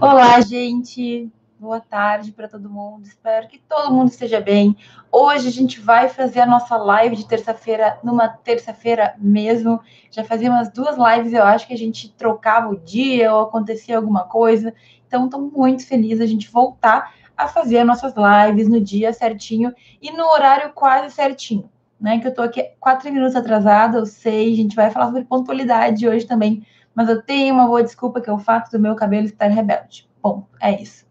Olá, gente. Boa tarde para todo mundo. Espero que todo mundo esteja bem. Hoje a gente vai fazer a nossa live de terça-feira, numa terça-feira mesmo. Já fazia umas duas lives, eu acho que a gente trocava o dia ou acontecia alguma coisa. Então, estou muito feliz a gente voltar a fazer nossas lives no dia certinho e no horário quase certinho, né? Que eu estou aqui quatro minutos atrasada, eu sei, a gente vai falar sobre pontualidade hoje também, mas eu tenho uma boa desculpa que é o fato do meu cabelo estar rebelde. Bom, é isso.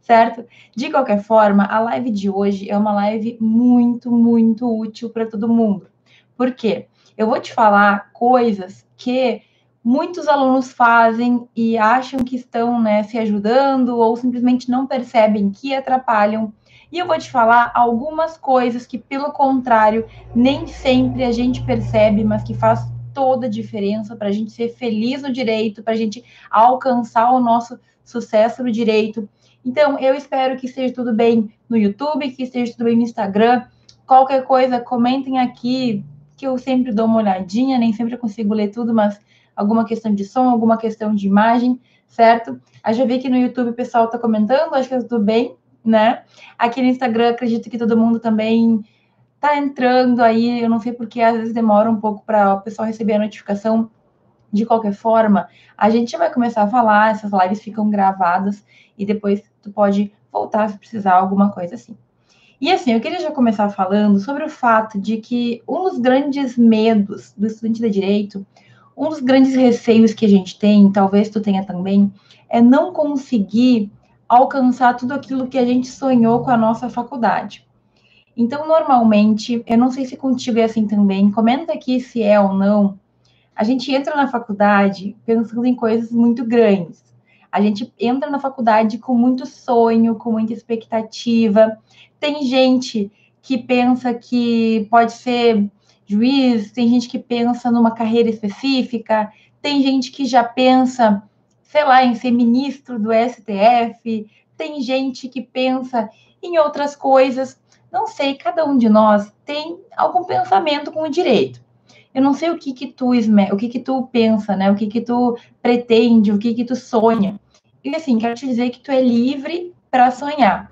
Certo? De qualquer forma, a live de hoje é uma live muito, muito útil para todo mundo. Por quê? Eu vou te falar coisas que muitos alunos fazem e acham que estão né, se ajudando ou simplesmente não percebem que atrapalham. E eu vou te falar algumas coisas que, pelo contrário, nem sempre a gente percebe, mas que faz toda a diferença para a gente ser feliz no direito, para a gente alcançar o nosso sucesso no direito. Então, eu espero que esteja tudo bem no YouTube, que esteja tudo bem no Instagram. Qualquer coisa, comentem aqui, que eu sempre dou uma olhadinha, nem sempre eu consigo ler tudo, mas alguma questão de som, alguma questão de imagem, certo? Aí já vi que no YouTube o pessoal está comentando, acho que tá tudo bem, né? Aqui no Instagram, acredito que todo mundo também tá entrando aí, eu não sei porque às vezes demora um pouco para o pessoal receber a notificação. De qualquer forma, a gente vai começar a falar, essas lives ficam gravadas e depois tu pode voltar se precisar alguma coisa assim. E assim, eu queria já começar falando sobre o fato de que um dos grandes medos do estudante de direito, um dos grandes receios que a gente tem, talvez tu tenha também, é não conseguir alcançar tudo aquilo que a gente sonhou com a nossa faculdade. Então, normalmente, eu não sei se contigo é assim também, comenta aqui se é ou não. A gente entra na faculdade pensando em coisas muito grandes. A gente entra na faculdade com muito sonho, com muita expectativa. Tem gente que pensa que pode ser juiz, tem gente que pensa numa carreira específica, tem gente que já pensa, sei lá, em ser ministro do STF, tem gente que pensa em outras coisas. Não sei, cada um de nós tem algum pensamento com o direito. Eu não sei o que que tu, o que que tu pensa, né? O que que tu pretende, o que que tu sonha. E assim, quero te dizer que tu é livre para sonhar.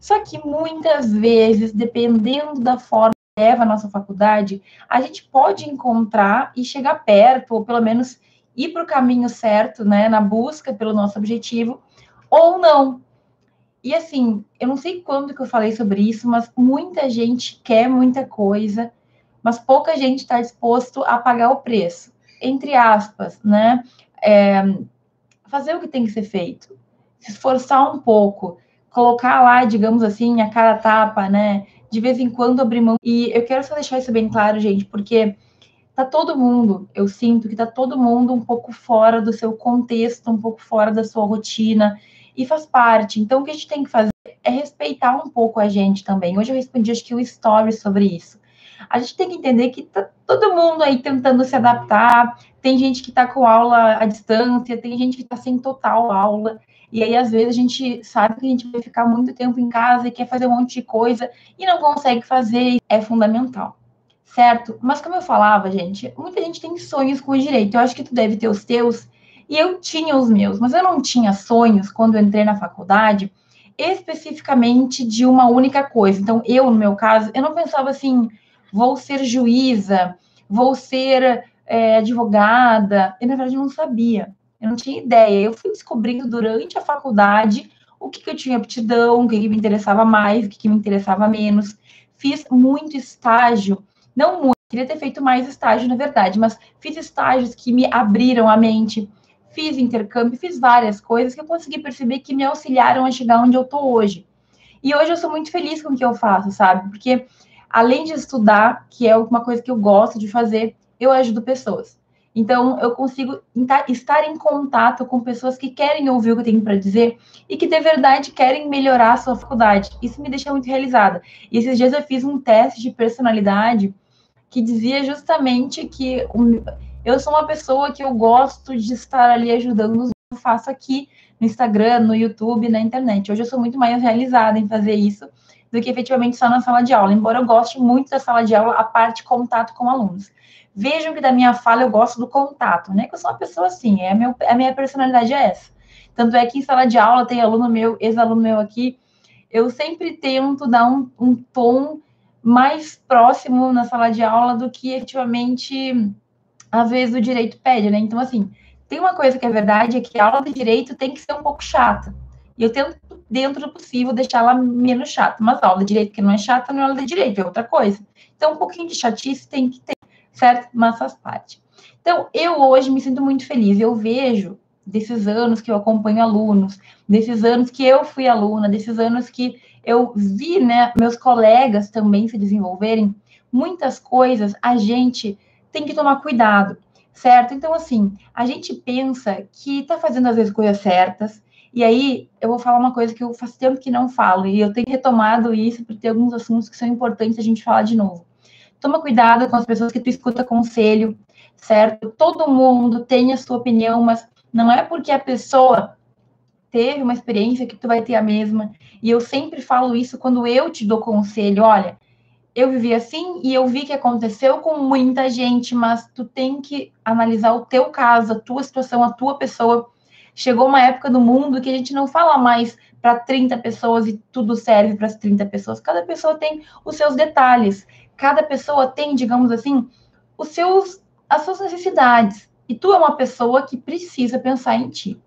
Só que muitas vezes, dependendo da forma que leva a nossa faculdade, a gente pode encontrar e chegar perto, ou pelo menos ir para o caminho certo, né, na busca pelo nosso objetivo, ou não. E assim, eu não sei quando que eu falei sobre isso, mas muita gente quer muita coisa, mas pouca gente está disposto a pagar o preço. Entre aspas, né? É, fazer o que tem que ser feito, se esforçar um pouco, colocar lá, digamos assim, a cara tapa, né? De vez em quando abrir mão. E eu quero só deixar isso bem claro, gente, porque tá todo mundo, eu sinto que tá todo mundo um pouco fora do seu contexto, um pouco fora da sua rotina e faz parte. Então, o que a gente tem que fazer é respeitar um pouco a gente também. Hoje eu respondi, acho que, o story sobre isso. A gente tem que entender que tá todo mundo aí tentando se adaptar. Tem gente que está com aula à distância, tem gente que está sem total aula. E aí, às vezes, a gente sabe que a gente vai ficar muito tempo em casa e quer fazer um monte de coisa e não consegue fazer. É fundamental, certo? Mas, como eu falava, gente, muita gente tem sonhos com o direito. Eu acho que tu deve ter os teus e eu tinha os meus, mas eu não tinha sonhos quando eu entrei na faculdade especificamente de uma única coisa. Então, eu, no meu caso, eu não pensava assim, vou ser juíza, vou ser é, advogada. Eu, na verdade, não sabia, eu não tinha ideia. Eu fui descobrindo durante a faculdade o que, que eu tinha aptidão, o que, que me interessava mais, o que, que me interessava menos. Fiz muito estágio, não muito, queria ter feito mais estágio, na verdade, mas fiz estágios que me abriram a mente fiz intercâmbio, fiz várias coisas que eu consegui perceber que me auxiliaram a chegar onde eu tô hoje. E hoje eu sou muito feliz com o que eu faço, sabe? Porque além de estudar, que é uma coisa que eu gosto de fazer, eu ajudo pessoas. Então, eu consigo estar em contato com pessoas que querem ouvir o que eu tenho para dizer e que de verdade querem melhorar a sua faculdade. Isso me deixa muito realizada. E esses dias eu fiz um teste de personalidade que dizia justamente que eu sou uma pessoa que eu gosto de estar ali ajudando os eu faço aqui no Instagram, no YouTube, na internet. Hoje eu sou muito mais realizada em fazer isso, do que efetivamente só na sala de aula, embora eu goste muito da sala de aula, a parte contato com alunos. Vejam que da minha fala eu gosto do contato, né? Que eu sou uma pessoa assim, é a, meu, a minha personalidade é essa. Tanto é que em sala de aula tem aluno meu, ex-aluno meu aqui, eu sempre tento dar um, um tom mais próximo na sala de aula do que efetivamente às vezes o direito pede, né? Então, assim, tem uma coisa que é verdade, é que a aula de direito tem que ser um pouco chata. E eu tento, dentro do possível, deixar ela menos chata. Mas a aula de direito que não é chata, não é aula de direito, é outra coisa. Então, um pouquinho de chatice tem que ter, certo? Mas faz parte. Então, eu hoje me sinto muito feliz. Eu vejo desses anos que eu acompanho alunos, desses anos que eu fui aluna, desses anos que eu vi, né, meus colegas também se desenvolverem, muitas coisas a gente tem que tomar cuidado, certo? Então, assim, a gente pensa que tá fazendo às vezes coisas certas, e aí eu vou falar uma coisa que eu faz tempo que não falo, e eu tenho retomado isso porque tem alguns assuntos que são importantes a gente falar de novo. Toma cuidado com as pessoas que tu escuta conselho, certo? Todo mundo tem a sua opinião, mas não é porque a pessoa teve uma experiência que tu vai ter a mesma. E eu sempre falo isso quando eu te dou conselho, olha, eu vivi assim e eu vi que aconteceu com muita gente, mas tu tem que analisar o teu caso, a tua situação, a tua pessoa. Chegou uma época do mundo que a gente não fala mais para 30 pessoas e tudo serve para as 30 pessoas. Cada pessoa tem os seus detalhes. Cada pessoa tem, digamos assim, os seus as suas necessidades. E tu é uma pessoa que precisa pensar em ti,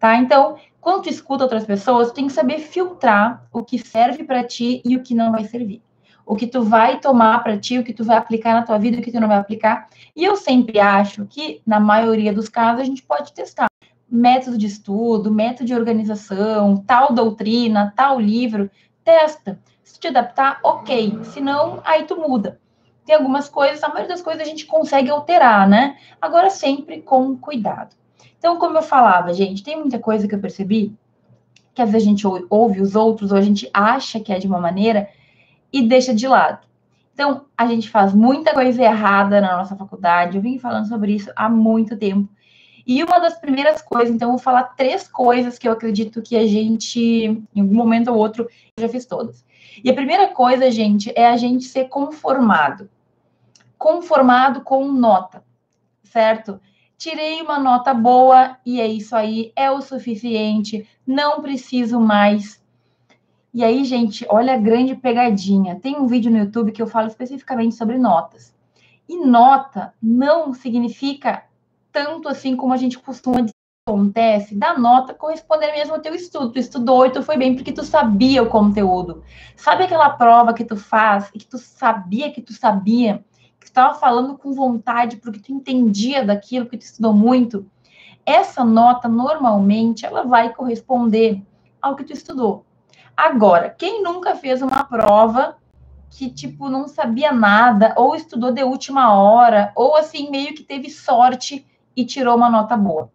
tá? Então, quando tu escuta outras pessoas, tu tem que saber filtrar o que serve para ti e o que não vai servir. O que tu vai tomar para ti, o que tu vai aplicar na tua vida, o que tu não vai aplicar. E eu sempre acho que, na maioria dos casos, a gente pode testar método de estudo, método de organização, tal doutrina, tal livro, testa. Se te adaptar, ok. Se não, aí tu muda tem algumas coisas, a maioria das coisas a gente consegue alterar, né? Agora sempre com cuidado. Então, como eu falava, gente, tem muita coisa que eu percebi que às vezes a gente ouve os outros ou a gente acha que é de uma maneira e deixa de lado. Então, a gente faz muita coisa errada na nossa faculdade. Eu vim falando sobre isso há muito tempo. E uma das primeiras coisas, então, eu vou falar três coisas que eu acredito que a gente, em algum momento ou outro, já fiz todas. E a primeira coisa, gente, é a gente ser conformado conformado com nota, certo? Tirei uma nota boa e é isso aí, é o suficiente, não preciso mais. E aí, gente, olha a grande pegadinha. Tem um vídeo no YouTube que eu falo especificamente sobre notas. E nota não significa tanto assim como a gente costuma dizer acontece da nota corresponder mesmo ao teu estudo. Tu estudou e tu foi bem porque tu sabia o conteúdo. Sabe aquela prova que tu faz e que tu sabia que tu sabia que estava falando com vontade, porque tu entendia daquilo, que tu estudou muito, essa nota normalmente ela vai corresponder ao que tu estudou. Agora, quem nunca fez uma prova que tipo não sabia nada ou estudou de última hora ou assim meio que teve sorte e tirou uma nota boa?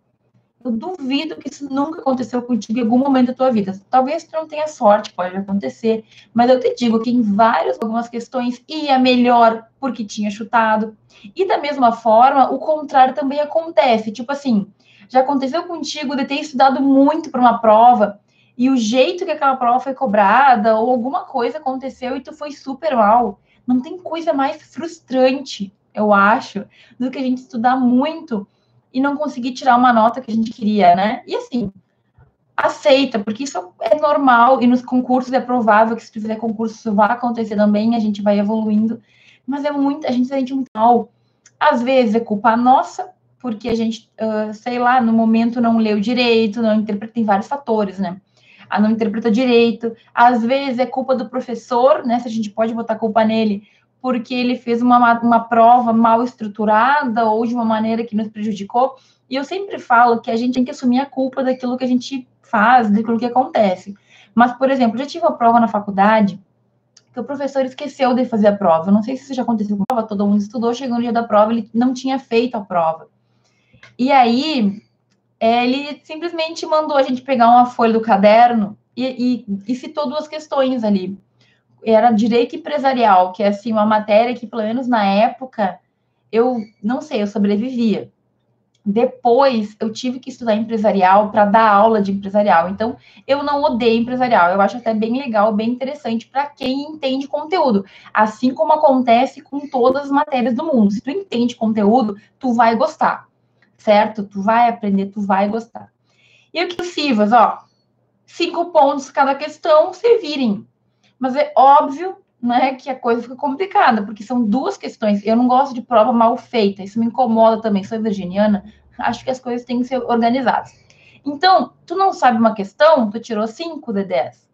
Eu duvido que isso nunca aconteceu contigo em algum momento da tua vida. Talvez tu não tenha sorte, pode acontecer, mas eu te digo que em várias algumas questões ia melhor porque tinha chutado. E da mesma forma, o contrário também acontece. Tipo assim, já aconteceu contigo de ter estudado muito para uma prova e o jeito que aquela prova foi cobrada ou alguma coisa aconteceu e tu foi super mal. Não tem coisa mais frustrante, eu acho, do que a gente estudar muito e não conseguir tirar uma nota que a gente queria, né? E assim, aceita, porque isso é normal e nos concursos é provável que se tu fizer concurso isso vai acontecer também, a gente vai evoluindo, mas é muito, a gente se sente muito mal. Às vezes é culpa nossa, porque a gente, uh, sei lá, no momento não leu direito, não interpreta, tem vários fatores, né? Ah, não interpreta direito, às vezes é culpa do professor, né? Se a gente pode botar culpa nele, porque ele fez uma, uma prova mal estruturada ou de uma maneira que nos prejudicou. E eu sempre falo que a gente tem que assumir a culpa daquilo que a gente faz, daquilo que acontece. Mas, por exemplo, já tive uma prova na faculdade que o professor esqueceu de fazer a prova. Não sei se isso já aconteceu com a prova, todo mundo estudou, chegou no dia da prova, ele não tinha feito a prova. E aí, ele simplesmente mandou a gente pegar uma folha do caderno e, e, e citou duas questões ali era direito empresarial, que é assim uma matéria que pelo menos na época eu não sei, eu sobrevivia. depois eu tive que estudar empresarial para dar aula de empresarial. Então, eu não odeio empresarial. Eu acho até bem legal, bem interessante para quem entende conteúdo. Assim como acontece com todas as matérias do mundo. Se tu entende conteúdo, tu vai gostar. Certo? Tu vai aprender, tu vai gostar. E o que Sivas, ó, cinco pontos cada questão se virem. Mas é óbvio né, que a coisa fica complicada, porque são duas questões. Eu não gosto de prova mal feita, isso me incomoda também. Sou virginiana, acho que as coisas têm que ser organizadas. Então, tu não sabe uma questão, tu tirou 5 de 10.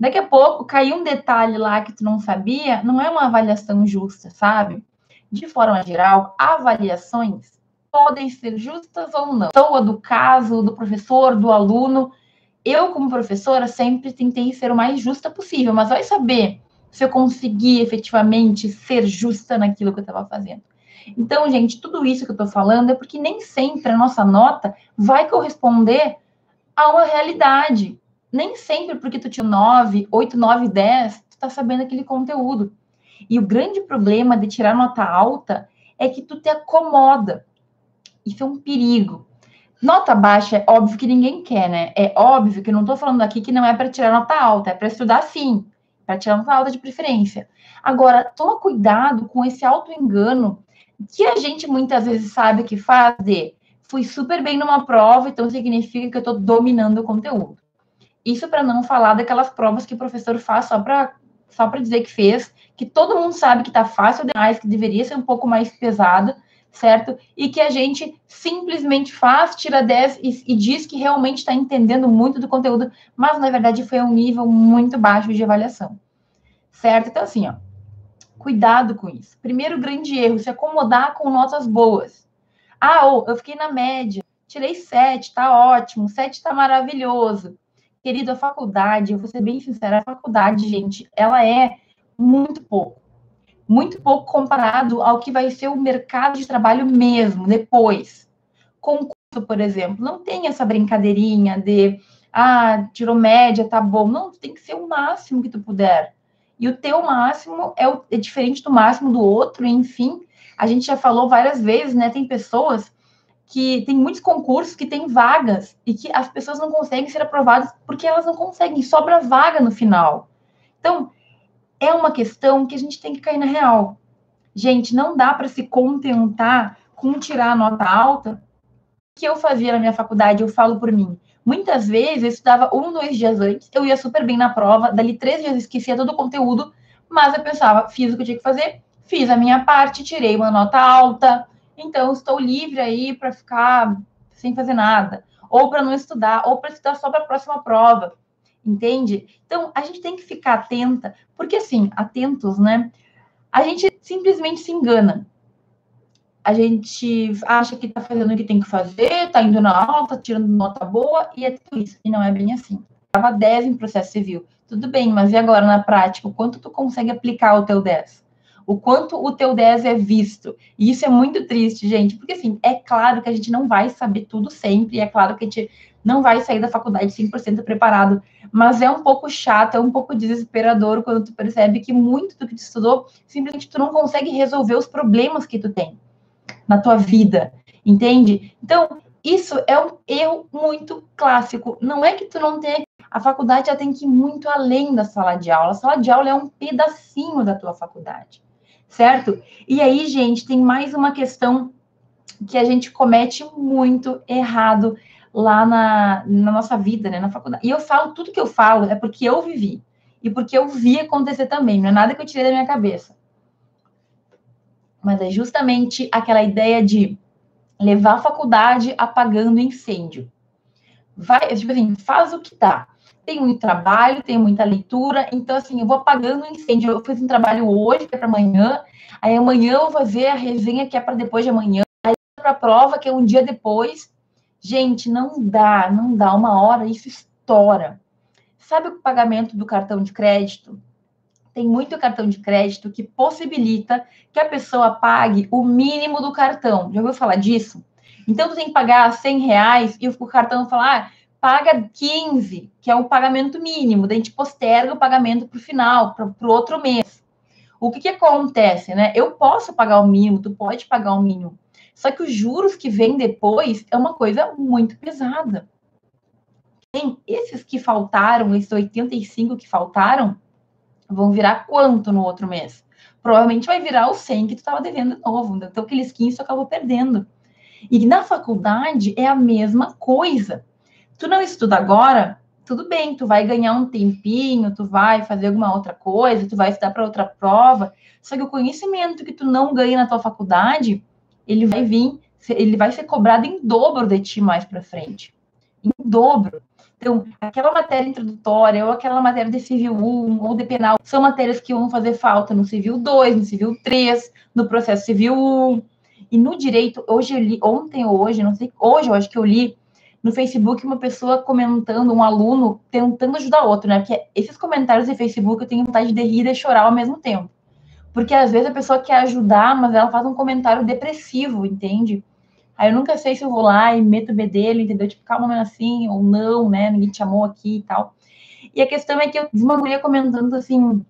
Daqui a pouco caiu um detalhe lá que tu não sabia, não é uma avaliação justa, sabe? De forma geral, avaliações podem ser justas ou não. Pessoa do caso, do professor, do aluno. Eu, como professora, sempre tentei ser o mais justa possível, mas vai saber se eu conseguir efetivamente ser justa naquilo que eu estava fazendo. Então, gente, tudo isso que eu estou falando é porque nem sempre a nossa nota vai corresponder a uma realidade. Nem sempre porque tu tinha 9, 8, 9, 10, tu está sabendo aquele conteúdo. E o grande problema de tirar nota alta é que tu te acomoda. Isso é um perigo. Nota baixa é óbvio que ninguém quer, né? É óbvio que eu não estou falando aqui que não é para tirar nota alta, é para estudar sim, para tirar nota alta de preferência. Agora, toma cuidado com esse auto-engano que a gente muitas vezes sabe que faz de fui super bem numa prova, então significa que eu estou dominando o conteúdo. Isso para não falar daquelas provas que o professor faz só para só para dizer que fez, que todo mundo sabe que está fácil demais, que deveria ser um pouco mais pesada, certo? E que a gente simplesmente faz, tira 10 e, e diz que realmente está entendendo muito do conteúdo, mas na verdade foi um nível muito baixo de avaliação, certo? Então, assim, ó, cuidado com isso. Primeiro grande erro, se acomodar com notas boas. Ah, eu fiquei na média, tirei 7, tá ótimo, 7 tá maravilhoso. Querido, a faculdade, eu vou ser bem sincera, a faculdade, gente, ela é muito pouco muito pouco comparado ao que vai ser o mercado de trabalho mesmo depois. Concurso, por exemplo, não tem essa brincadeirinha de ah, tirou média, tá bom. Não, tem que ser o máximo que tu puder. E o teu máximo é, o, é diferente do máximo do outro, enfim. A gente já falou várias vezes, né? Tem pessoas que tem muitos concursos que têm vagas e que as pessoas não conseguem ser aprovadas porque elas não conseguem, sobra vaga no final. Então, é uma questão que a gente tem que cair na real. Gente, não dá para se contentar com tirar a nota alta. Que eu fazia na minha faculdade, eu falo por mim. Muitas vezes eu estudava um, dois dias antes, eu ia super bem na prova, dali três dias eu esquecia todo o conteúdo, mas eu pensava, fiz o que eu tinha que fazer, fiz a minha parte, tirei uma nota alta, então estou livre aí para ficar sem fazer nada, ou para não estudar, ou para estudar só para a próxima prova entende? Então, a gente tem que ficar atenta, porque assim, atentos, né? A gente simplesmente se engana. A gente acha que tá fazendo o que tem que fazer, tá indo na aula, tá tirando nota boa, e é tudo isso. E não é bem assim. Tava 10 em processo civil. Tudo bem, mas e agora na prática? O quanto tu consegue aplicar o teu 10? O quanto o teu 10 é visto? E isso é muito triste, gente, porque assim, é claro que a gente não vai saber tudo sempre, é claro que a gente não vai sair da faculdade 100% preparado, mas é um pouco chato, é um pouco desesperador quando tu percebe que muito do que tu estudou, simplesmente tu não consegue resolver os problemas que tu tem na tua vida, entende? Então, isso é um erro muito clássico. Não é que tu não tenha. A faculdade já tem que ir muito além da sala de aula. A sala de aula é um pedacinho da tua faculdade, certo? E aí, gente, tem mais uma questão que a gente comete muito errado lá na, na nossa vida, né, na faculdade. E eu falo, tudo que eu falo é porque eu vivi. E porque eu vi acontecer também, não é nada que eu tirei da minha cabeça. Mas é justamente aquela ideia de levar a faculdade apagando incêndio. Vai, tipo assim, faz o que dá. Tem muito trabalho, tem muita leitura, então assim, eu vou apagando o incêndio. Eu fiz um trabalho hoje, que é para amanhã, aí amanhã eu vou fazer a resenha que é para depois de amanhã, aí para a prova, que é um dia depois, Gente, não dá, não dá. Uma hora isso estoura. Sabe o pagamento do cartão de crédito? Tem muito cartão de crédito que possibilita que a pessoa pague o mínimo do cartão. Já ouviu falar disso? Então, tu tem que pagar 100 reais e o cartão fala, ah, paga 15, que é o pagamento mínimo. Daí a gente posterga o pagamento para o final, para o outro mês. O que, que acontece, né? Eu posso pagar o mínimo, tu pode pagar o mínimo. Só que os juros que vêm depois é uma coisa muito pesada. Tem esses que faltaram, esses 85 que faltaram, vão virar quanto no outro mês? Provavelmente vai virar o 100 que tu estava devendo de novo. Então, aqueles 15 tu acabou perdendo. E na faculdade é a mesma coisa. Tu não estuda agora, tudo bem, tu vai ganhar um tempinho, tu vai fazer alguma outra coisa, tu vai estudar para outra prova. Só que o conhecimento que tu não ganha na tua faculdade, ele vai vir, ele vai ser cobrado em dobro de ti mais para frente. Em dobro. Então, aquela matéria introdutória, ou aquela matéria de Civil 1 ou de penal, são matérias que vão fazer falta no Civil 2, no Civil 3, no processo Civil 1. E no direito, hoje eu li, ontem ou hoje, não sei, hoje eu acho que eu li no Facebook uma pessoa comentando, um aluno tentando ajudar outro, né? Porque esses comentários de Facebook eu tenho vontade de rir e chorar ao mesmo tempo. Porque às vezes a pessoa quer ajudar, mas ela faz um comentário depressivo, entende? Aí eu nunca sei se eu vou lá e meto o B dele, entendeu? Tipo, calma, é assim, ou não, né? Ninguém te chamou aqui e tal. E a questão é que eu mulher comentando assim: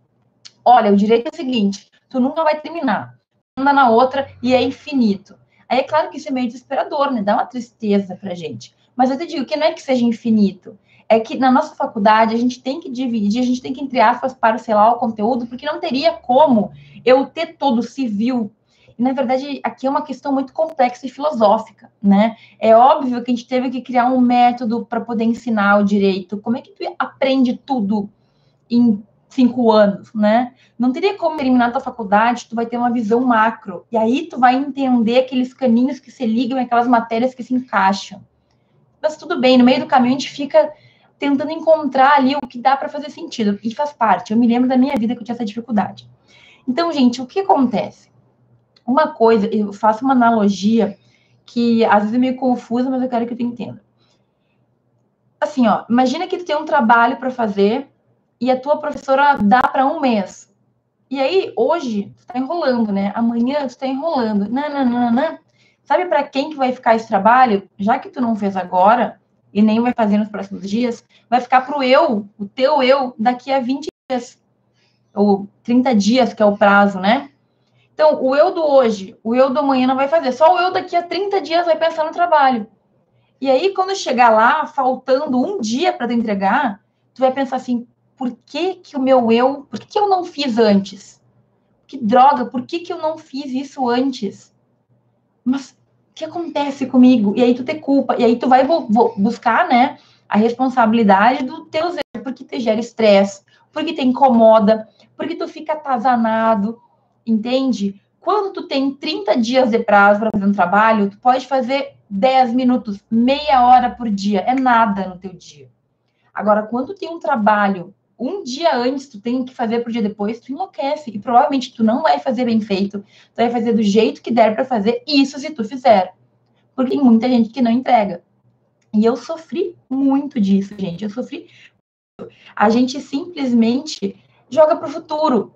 olha, o direito é o seguinte, tu nunca vai terminar. Anda na outra e é infinito. Aí é claro que isso é meio desesperador, né? Dá uma tristeza pra gente. Mas eu te digo que não é que seja infinito. É que na nossa faculdade a gente tem que dividir, a gente tem que, entre aspas, parcelar o conteúdo, porque não teria como eu ter todo civil. E, na verdade, aqui é uma questão muito complexa e filosófica, né? É óbvio que a gente teve que criar um método para poder ensinar o direito. Como é que tu aprende tudo em cinco anos, né? Não teria como terminar tua faculdade, tu vai ter uma visão macro. E aí tu vai entender aqueles caninhos que se ligam, aquelas matérias que se encaixam mas tudo bem, no meio do caminho a gente fica tentando encontrar ali o que dá para fazer sentido, e faz parte. Eu me lembro da minha vida que eu tinha essa dificuldade. Então, gente, o que acontece? Uma coisa, eu faço uma analogia que às vezes é meio confusa, mas eu quero que tu entenda. Assim, ó, imagina que tu tem um trabalho para fazer e a tua professora dá para um mês. E aí, hoje, tu tá enrolando, né? Amanhã tu tá enrolando. Não. Sabe para quem que vai ficar esse trabalho? Já que tu não fez agora e nem vai fazer nos próximos dias, vai ficar para o eu, o teu eu, daqui a 20 dias ou 30 dias, que é o prazo, né? Então, o eu do hoje, o eu do amanhã não vai fazer, só o eu daqui a 30 dias vai pensar no trabalho. E aí, quando chegar lá, faltando um dia para te entregar, tu vai pensar assim: por que, que o meu eu, por que, que eu não fiz antes? Que droga, por que, que eu não fiz isso antes? mas que acontece comigo? E aí tu te culpa, e aí tu vai buscar, né, a responsabilidade do teu erros, porque te gera estresse, porque te incomoda, porque tu fica atazanado, entende? Quando tu tem 30 dias de prazo para fazer um trabalho, tu pode fazer 10 minutos, meia hora por dia, é nada no teu dia. Agora, quando tem um trabalho um dia antes tu tem que fazer pro dia depois, tu enlouquece. E provavelmente tu não vai fazer bem feito, tu vai fazer do jeito que der para fazer isso se tu fizer. Porque tem muita gente que não entrega. E eu sofri muito disso, gente. Eu sofri. A gente simplesmente joga pro futuro,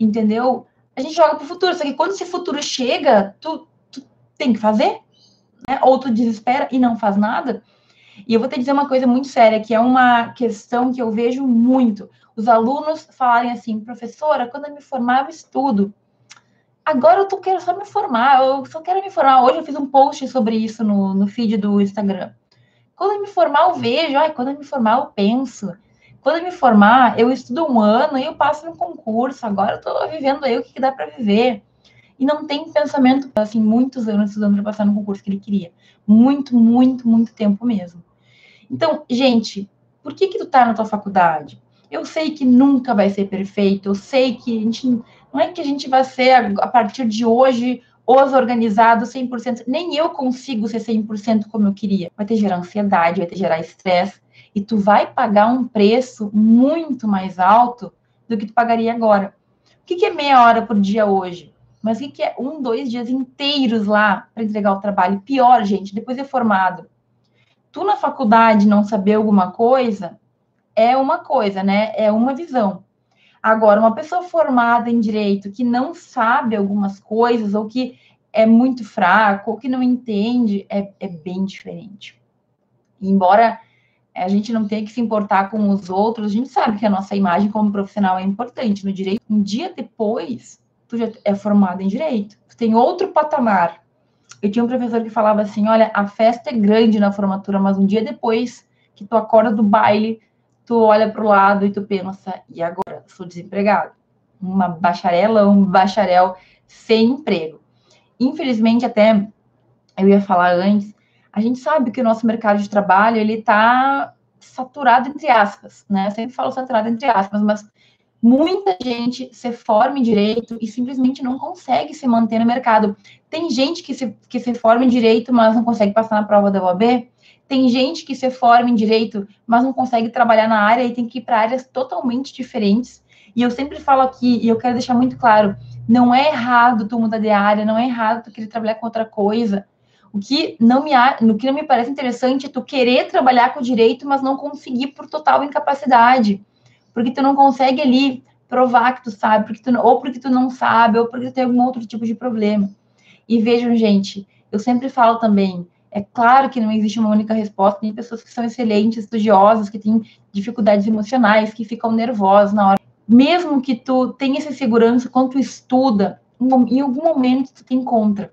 entendeu? A gente joga pro futuro, só que quando esse futuro chega, tu, tu tem que fazer, né? Ou tu desespera e não faz nada. E eu vou te dizer uma coisa muito séria, que é uma questão que eu vejo muito. Os alunos falarem assim, professora, quando eu me formar, eu estudo. Agora eu tô, quero só me formar, eu só quero me formar. Hoje eu fiz um post sobre isso no, no feed do Instagram. Quando eu me formar, eu vejo. Ai, quando eu me formar, eu penso. Quando eu me formar, eu estudo um ano e eu passo no concurso. Agora eu tô vivendo aí o que, que dá para viver. E não tem pensamento, assim, muitos anos estudando para passar no concurso que ele queria. Muito, muito, muito tempo mesmo. Então, gente, por que que tu tá na tua faculdade? Eu sei que nunca vai ser perfeito, eu sei que a gente não é que a gente vai ser a, partir de hoje os organizados 100%, nem eu consigo ser 100% como eu queria. Vai ter gerar ansiedade, vai ter gerar estresse e tu vai pagar um preço muito mais alto do que tu pagaria agora. O que, que é meia hora por dia hoje? Mas o que, que é um, dois dias inteiros lá para entregar o trabalho? Pior, gente, depois de formado tu na faculdade não saber alguma coisa é uma coisa, né? É uma visão. Agora, uma pessoa formada em direito que não sabe algumas coisas, ou que é muito fraco, ou que não entende, é, é bem diferente. Embora a gente não tenha que se importar com os outros, a gente sabe que a nossa imagem como profissional é importante no direito. Um dia depois, tu já é formado em direito, tu tem outro patamar. Eu tinha um professor que falava assim: olha, a festa é grande na formatura, mas um dia depois que tu acorda do baile, tu olha para o lado e tu pensa, e agora? Sou desempregado. Uma bacharela, um bacharel sem emprego. Infelizmente, até eu ia falar antes, a gente sabe que o nosso mercado de trabalho ele está saturado entre aspas, né? Eu sempre falo saturado entre aspas, mas muita gente se forma em direito e simplesmente não consegue se manter no mercado. Tem gente que se, que se forma em direito, mas não consegue passar na prova da OAB. Tem gente que se forma em direito, mas não consegue trabalhar na área e tem que ir para áreas totalmente diferentes. E eu sempre falo aqui, e eu quero deixar muito claro, não é errado tu mudar de área, não é errado tu querer trabalhar com outra coisa. O que não me, no que não me parece interessante é tu querer trabalhar com direito, mas não conseguir por total incapacidade. Porque tu não consegue ali provar que tu sabe, porque tu, ou porque tu não sabe, ou porque tu tem algum outro tipo de problema. E vejam, gente, eu sempre falo também, é claro que não existe uma única resposta, tem pessoas que são excelentes, estudiosas, que têm dificuldades emocionais, que ficam nervosas na hora. Mesmo que tu tenha essa segurança quando tu estuda, em algum momento tu te encontra.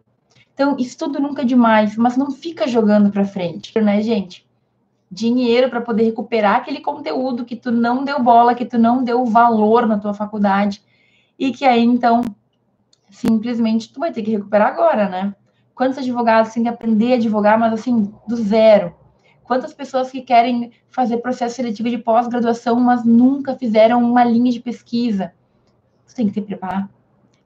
Então, estudo nunca é demais, mas não fica jogando para frente, né, gente? Dinheiro para poder recuperar aquele conteúdo que tu não deu bola, que tu não deu valor na tua faculdade e que aí então simplesmente tu vai ter que recuperar agora, né? Quantos advogados têm que aprender a advogar, mas assim, do zero? Quantas pessoas que querem fazer processo seletivo de pós-graduação, mas nunca fizeram uma linha de pesquisa? Tu tem que te preparar,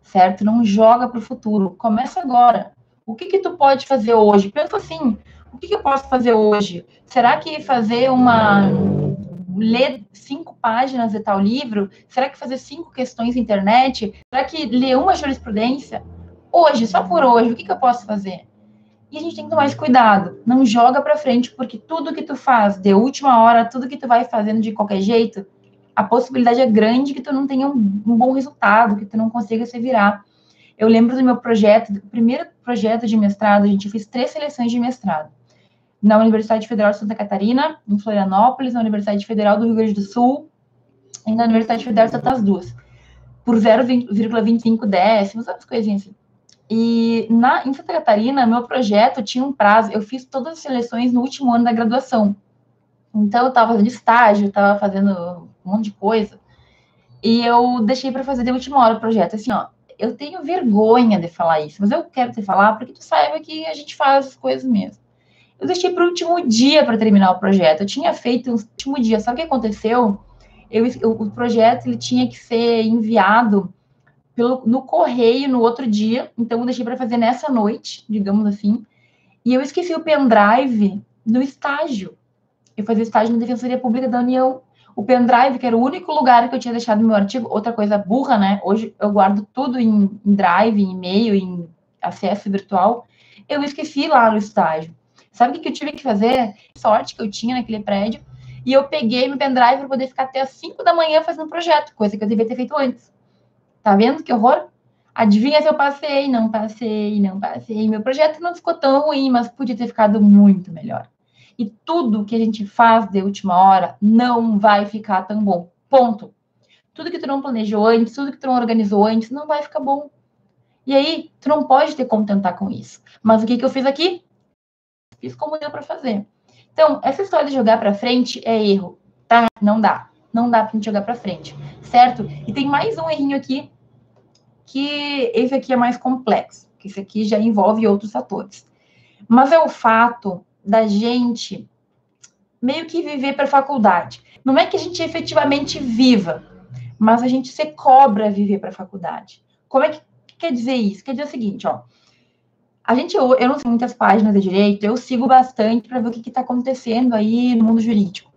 certo? Não joga para o futuro. Começa agora. O que que tu pode fazer hoje? Pensa assim, o que, eu posso fazer hoje? Será que fazer uma ler cinco páginas de tal livro? Será que fazer cinco questões na internet? Será que ler uma jurisprudência? Hoje, só por hoje, o que, eu posso fazer? E a gente tem que tomar mais cuidado. Não joga para frente, porque tudo que tu faz de última hora, tudo que tu vai fazendo de qualquer jeito, a possibilidade é grande que tu não tenha um, um bom resultado, que tu não consiga se virar. Eu lembro do meu projeto, do primeiro projeto de mestrado, a gente fez três seleções de mestrado. Na Universidade Federal de Santa Catarina, em Florianópolis, na Universidade Federal do Rio Grande do Sul e na Universidade Federal de Santa Duas. Por 0,25 décimos, umas coisinhas assim. E na, em Santa Catarina, meu projeto tinha um prazo, eu fiz todas as seleções no último ano da graduação. Então, eu estava fazendo estágio, estava fazendo um monte de coisa. E eu deixei para fazer de última hora o projeto. Assim, ó, eu tenho vergonha de falar isso, mas eu quero te falar porque tu saiba que a gente faz as coisas mesmo. Eu deixei para o último dia para terminar o projeto. Eu tinha feito no último dia. Sabe o que aconteceu? Eu, o projeto ele tinha que ser enviado pelo, no correio no outro dia. Então, eu deixei para fazer nessa noite, digamos assim. E eu esqueci o pendrive no estágio. Eu fazia estágio na Defensoria Pública da União o pendrive, que era o único lugar que eu tinha deixado meu artigo, outra coisa burra, né? Hoje eu guardo tudo em, em drive, em e-mail, em acesso virtual. Eu esqueci lá no estágio. Sabe o que eu tive que fazer? Sorte que eu tinha naquele prédio. E eu peguei meu pendrive para poder ficar até as 5 da manhã fazendo projeto, coisa que eu devia ter feito antes. Tá vendo que horror? Adivinha se eu passei? Não passei, não passei. Meu projeto não ficou tão ruim, mas podia ter ficado muito melhor. E tudo que a gente faz de última hora não vai ficar tão bom. Ponto. Tudo que tu não planejou antes, tudo que tu não organizou antes, não vai ficar bom. E aí, tu não pode te contentar com isso. Mas o que, que eu fiz aqui? Fiz como deu para fazer. Então, essa história de jogar para frente é erro, tá? Não dá. Não dá pra gente jogar para frente, certo? E tem mais um errinho aqui, que esse aqui é mais complexo, que esse aqui já envolve outros fatores. Mas é o fato da gente meio que viver para faculdade. Não é que a gente efetivamente viva, mas a gente se cobra viver para faculdade. Como é que, que quer dizer isso? Quer dizer o seguinte, ó. A gente, eu, eu não sei muitas páginas de direito, eu sigo bastante para ver o que está acontecendo aí no mundo jurídico.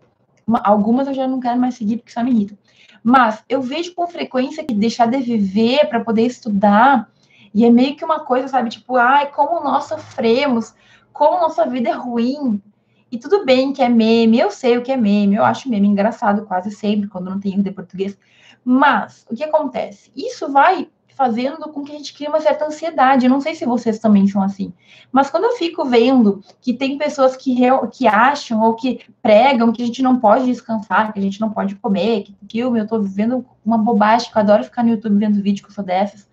Uma, algumas eu já não quero mais seguir porque só me irritam. Mas eu vejo com frequência que deixar de viver para poder estudar, e é meio que uma coisa, sabe, tipo, ai, como nós sofremos como nossa vida é ruim. E tudo bem que é meme, eu sei o que é meme, eu acho meme engraçado quase sempre, quando não tem erro de português. Mas, o que acontece? Isso vai fazendo com que a gente crie uma certa ansiedade. Eu não sei se vocês também são assim. Mas quando eu fico vendo que tem pessoas que, que acham ou que pregam que a gente não pode descansar, que a gente não pode comer, que filme, eu tô vivendo uma bobagem, que eu adoro ficar no YouTube vendo vídeo que eu sou dessas.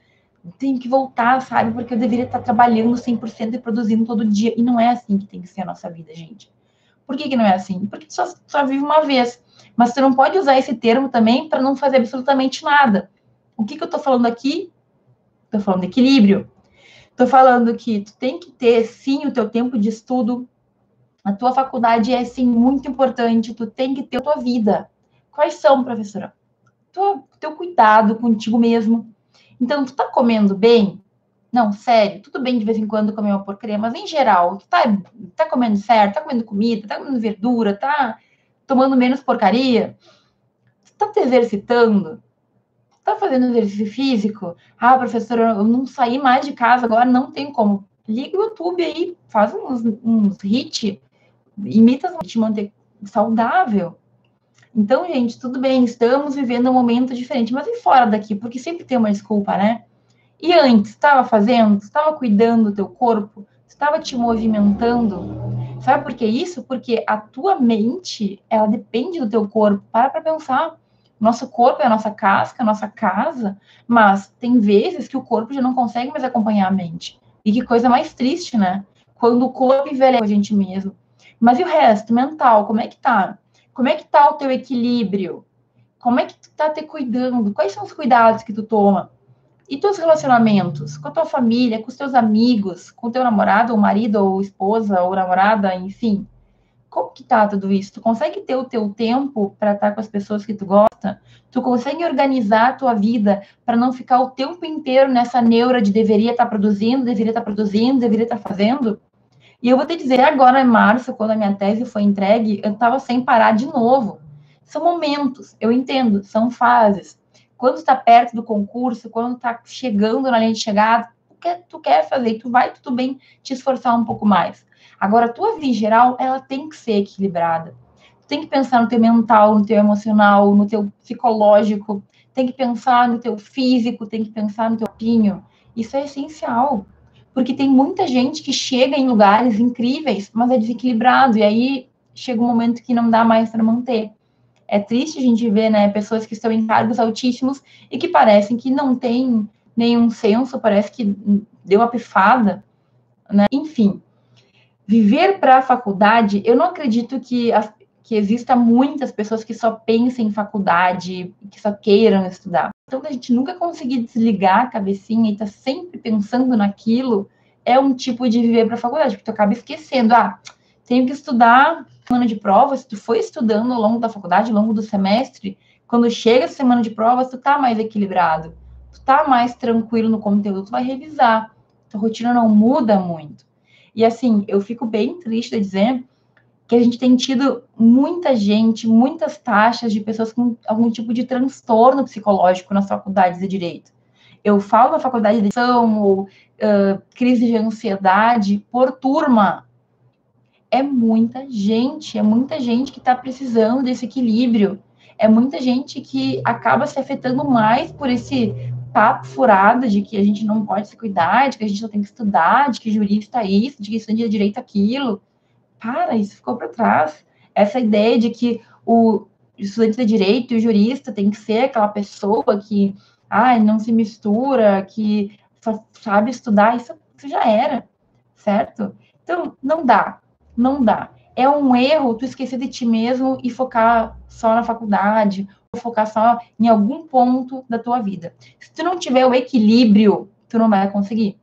tenho que voltar, sabe? Porque eu deveria estar trabalhando 100% e produzindo todo dia. E não é assim que tem que ser a nossa vida, gente. Por que, que não é assim? Porque só, só vive uma vez. Mas você não pode usar esse termo também para não fazer absolutamente nada. O que, que eu estou falando aqui? Estou falando equilíbrio. Estou falando que tu tem que ter, sim, o teu tempo de estudo. A tua faculdade é, sim, muito importante. Tu tem que ter a tua vida. Quais são, professora? O teu cuidado contigo mesmo então, tu tá comendo bem? Não, sério, tudo bem de vez em quando comer uma porcaria, mas em geral, tu tá, tá comendo certo, tá comendo comida, tá comendo verdura, tá tomando menos porcaria? Tu tá te exercitando? Tá fazendo exercício físico? Ah, professora, eu não saí mais de casa agora, não tem como. Liga o YouTube aí, faz uns, uns hits, imita te manter saudável. Então, gente, tudo bem, estamos vivendo um momento diferente, mas e fora daqui? Porque sempre tem uma desculpa, né? E antes, estava fazendo? Estava cuidando do teu corpo? Estava te movimentando? Sabe por que isso? Porque a tua mente, ela depende do teu corpo. Para para pensar. Nosso corpo é a nossa casca, a nossa casa, mas tem vezes que o corpo já não consegue mais acompanhar a mente. E que coisa mais triste, né? Quando o corpo envelhece a gente mesmo. Mas e o resto, mental, como é que tá? Como é que tá o teu equilíbrio? Como é que tu tá te cuidando? Quais são os cuidados que tu toma? E teus relacionamentos? Com a tua família, com os teus amigos, com o teu namorado, ou marido, ou esposa, ou namorada, enfim. Como que tá tudo isso? Tu consegue ter o teu tempo para estar com as pessoas que tu gosta? Tu consegue organizar a tua vida para não ficar o tempo inteiro nessa neura de deveria estar tá produzindo, deveria estar tá produzindo, deveria estar tá fazendo? E eu vou te dizer, agora em março, quando a minha tese foi entregue, eu estava sem parar de novo. São momentos, eu entendo, são fases. Quando está perto do concurso, quando está chegando na linha de chegada, o que tu quer fazer, tu vai tudo bem te esforçar um pouco mais. Agora, a tua vida geral, ela tem que ser equilibrada. Tu tem que pensar no teu mental, no teu emocional, no teu psicológico, tem que pensar no teu físico, tem que pensar no teu opinho. Isso é essencial porque tem muita gente que chega em lugares incríveis, mas é desequilibrado, e aí chega um momento que não dá mais para manter. É triste a gente ver, né, pessoas que estão em cargos altíssimos e que parecem que não têm nenhum senso, parece que deu uma pifada, né? Enfim, viver para a faculdade, eu não acredito que, as, que exista muitas pessoas que só pensem em faculdade, que só queiram estudar. Então, a gente nunca conseguir desligar a cabecinha e tá sempre pensando naquilo, é um tipo de viver para a faculdade, porque tu acaba esquecendo, ah, tenho que estudar semana de provas, se tu foi estudando ao longo da faculdade, ao longo do semestre, quando chega a semana de provas, tu tá mais equilibrado, tu tá mais tranquilo no conteúdo, tu vai revisar, tua rotina não muda muito. E assim, eu fico bem triste dizer que a gente tem tido muita gente, muitas taxas de pessoas com algum tipo de transtorno psicológico nas faculdades de direito. Eu falo na faculdade de edição ou uh, crise de ansiedade por turma. É muita gente, é muita gente que está precisando desse equilíbrio. É muita gente que acaba se afetando mais por esse papo furado de que a gente não pode se cuidar, de que a gente não tem que estudar, de que jurista é isso, de que estudante de direito é aquilo para, isso ficou para trás. Essa ideia de que o estudante de direito e o jurista tem que ser aquela pessoa que ah, não se mistura, que só sabe estudar, isso, isso já era, certo? Então, não dá, não dá. É um erro tu esquecer de ti mesmo e focar só na faculdade, focar só em algum ponto da tua vida. Se tu não tiver o equilíbrio, tu não vai conseguir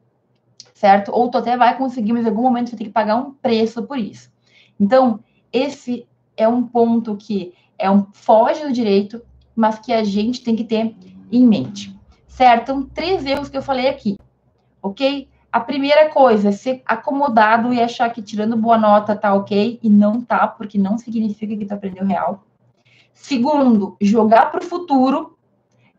certo? Ou tu até vai conseguir, mas em algum momento você tem que pagar um preço por isso. Então, esse é um ponto que é um foge do direito, mas que a gente tem que ter em mente, certo? Então, três erros que eu falei aqui, ok? A primeira coisa é ser acomodado e achar que tirando boa nota tá ok, e não tá, porque não significa que tu aprendeu real. Segundo, jogar para o futuro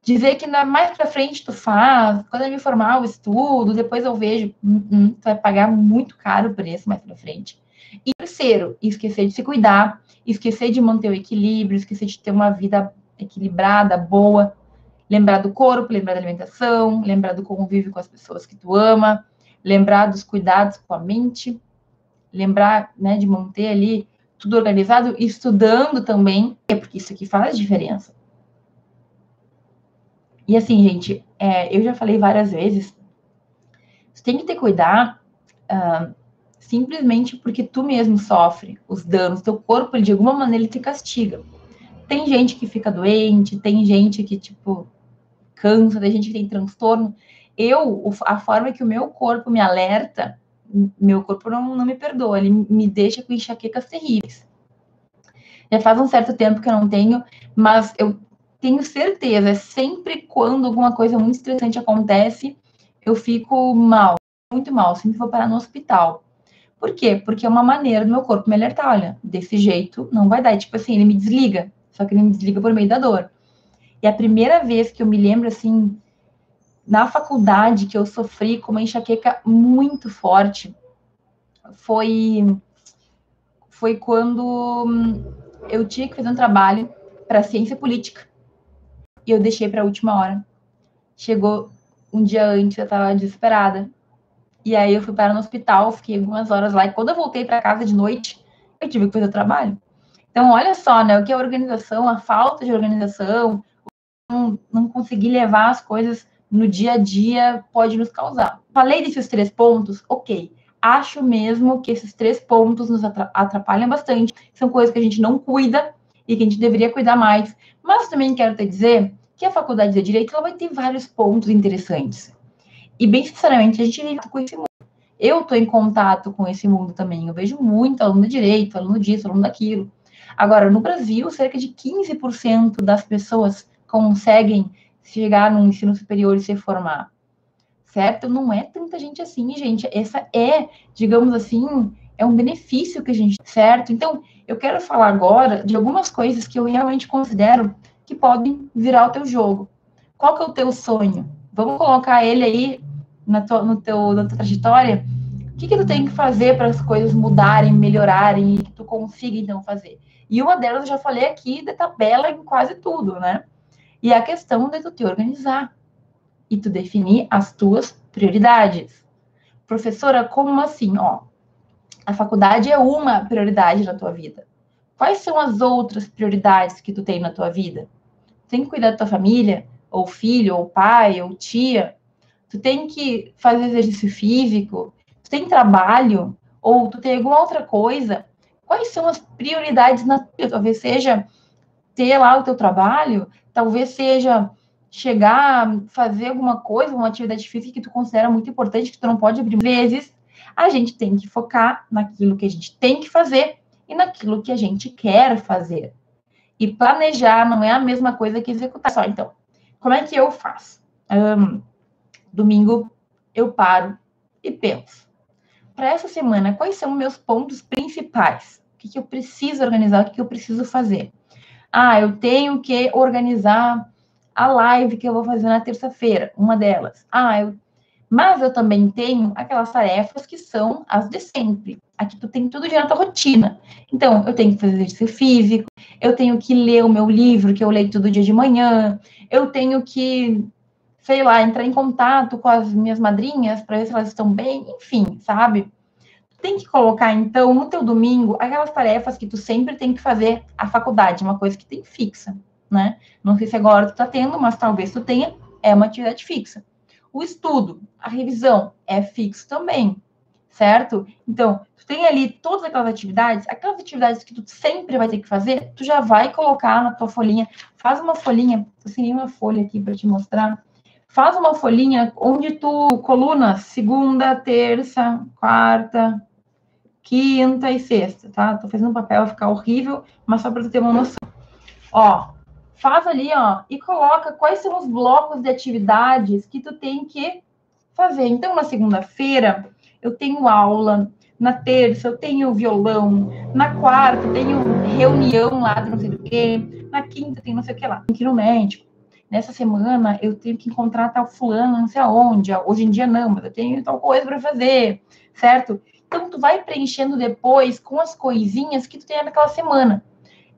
dizer que na, mais para frente tu faz, quando eu me formar eu estudo, depois eu vejo, hum, hum, tu vai pagar muito caro o preço mais para frente. E terceiro, esquecer de se cuidar, esquecer de manter o equilíbrio, esquecer de ter uma vida equilibrada, boa, lembrar do corpo, lembrar da alimentação, lembrar do convívio com as pessoas que tu ama, lembrar dos cuidados com a mente, lembrar, né, de manter ali tudo organizado, estudando também, porque isso aqui faz diferença E assim, gente, é, eu já falei várias vezes, tem que ter cuidado uh, simplesmente porque tu mesmo sofre os danos, teu corpo, ele, de alguma maneira, ele te castiga. Tem gente que fica doente, tem gente que, tipo, cansa, tem gente que tem transtorno. Eu, a forma que o meu corpo me alerta, meu corpo não, não me perdoa, ele me deixa com enxaquecas terríveis. Já faz um certo tempo que eu não tenho, mas eu tenho certeza, sempre quando alguma coisa muito estressante acontece, eu fico mal, muito mal, sempre vou parar no hospital. Por quê? Porque é uma maneira do meu corpo me alertar, olha, desse jeito não vai dar. E, tipo assim, ele me desliga, só que ele me desliga por meio da dor. E a primeira vez que eu me lembro, assim, na faculdade, que eu sofri com uma enxaqueca muito forte, foi, foi quando hum, eu tinha que fazer um trabalho para ciência política e eu deixei para a última hora. Chegou um dia antes, eu estava desesperada. E aí eu fui para no hospital, fiquei algumas horas lá. E quando eu voltei para casa de noite, eu tive que fazer o trabalho. Então, olha só, né? O que a organização, a falta de organização, não, não conseguir levar as coisas no dia a dia pode nos causar. Falei desses três pontos, ok. Acho mesmo que esses três pontos nos atrapalham bastante. São coisas que a gente não cuida e que a gente deveria cuidar mais. Mas também quero te dizer que a faculdade de Direito ela vai ter vários pontos interessantes. E, bem sinceramente, a gente lida com esse mundo. Eu estou em contato com esse mundo também. Eu vejo muito aluno de Direito, aluno disso, aluno daquilo. Agora, no Brasil, cerca de 15% das pessoas conseguem chegar no ensino superior e se formar. Certo? Não é tanta gente assim, gente. Essa é, digamos assim, é um benefício que a gente, certo? Então, eu quero falar agora de algumas coisas que eu realmente considero que podem virar o teu jogo. Qual que é o teu sonho? Vamos colocar ele aí na tua, no teu, na tua trajetória. O que, que tu tem que fazer para as coisas mudarem, melhorarem e que tu consiga então fazer? E uma delas eu já falei aqui de tabela em quase tudo, né? E a questão de tu te organizar e tu definir as tuas prioridades. Professora, como assim? Ó, a faculdade é uma prioridade na tua vida. Quais são as outras prioridades que tu tem na tua vida? Tem que cuidar da tua família, ou filho, ou pai, ou tia. Tu tem que fazer exercício físico. Tu tem trabalho, ou tu tem alguma outra coisa. Quais são as prioridades na tua? Talvez seja ter lá o teu trabalho, talvez seja chegar, fazer alguma coisa, uma atividade física que tu considera muito importante, que tu não pode abrir vezes, a gente tem que focar naquilo que a gente tem que fazer e naquilo que a gente quer fazer. E planejar não é a mesma coisa que executar só. Então, como é que eu faço? Um, domingo eu paro e penso. Para essa semana, quais são meus pontos principais? O que, que eu preciso organizar? O que, que eu preciso fazer? Ah, eu tenho que organizar a live que eu vou fazer na terça-feira, uma delas. Ah, eu... mas eu também tenho aquelas tarefas que são as de sempre. Aqui tu tem tudo já na tua rotina. Então, eu tenho que fazer exercício físico, eu tenho que ler o meu livro, que eu leio todo dia de manhã, eu tenho que, sei lá, entrar em contato com as minhas madrinhas para ver se elas estão bem, enfim, sabe? Tem que colocar, então, no teu domingo, aquelas tarefas que tu sempre tem que fazer a faculdade, uma coisa que tem fixa, né? Não sei se agora tu tá tendo, mas talvez tu tenha, é uma atividade fixa. O estudo, a revisão, é fixo também, certo? Então, tu tem ali todas aquelas atividades, aquelas atividades que tu sempre vai ter que fazer, tu já vai colocar na tua folhinha, faz uma folhinha, eu assinei uma folha aqui para te mostrar, faz uma folhinha onde tu coluna segunda, terça, quarta, quinta e sexta, tá? Tô fazendo um papel ficar horrível, mas só para tu ter uma noção. Ó, faz ali, ó, e coloca quais são os blocos de atividades que tu tem que fazer. Então, na segunda-feira, eu tenho aula, na terça eu tenho violão, na quarta eu tenho reunião lá de não sei o quê, na quinta tem não sei o que lá, tem que ir no médico. Nessa semana eu tenho que encontrar tal fulano, não sei aonde. Hoje em dia não, mas eu tenho tal coisa para fazer, certo? Então, tu vai preenchendo depois com as coisinhas que tu tem naquela semana.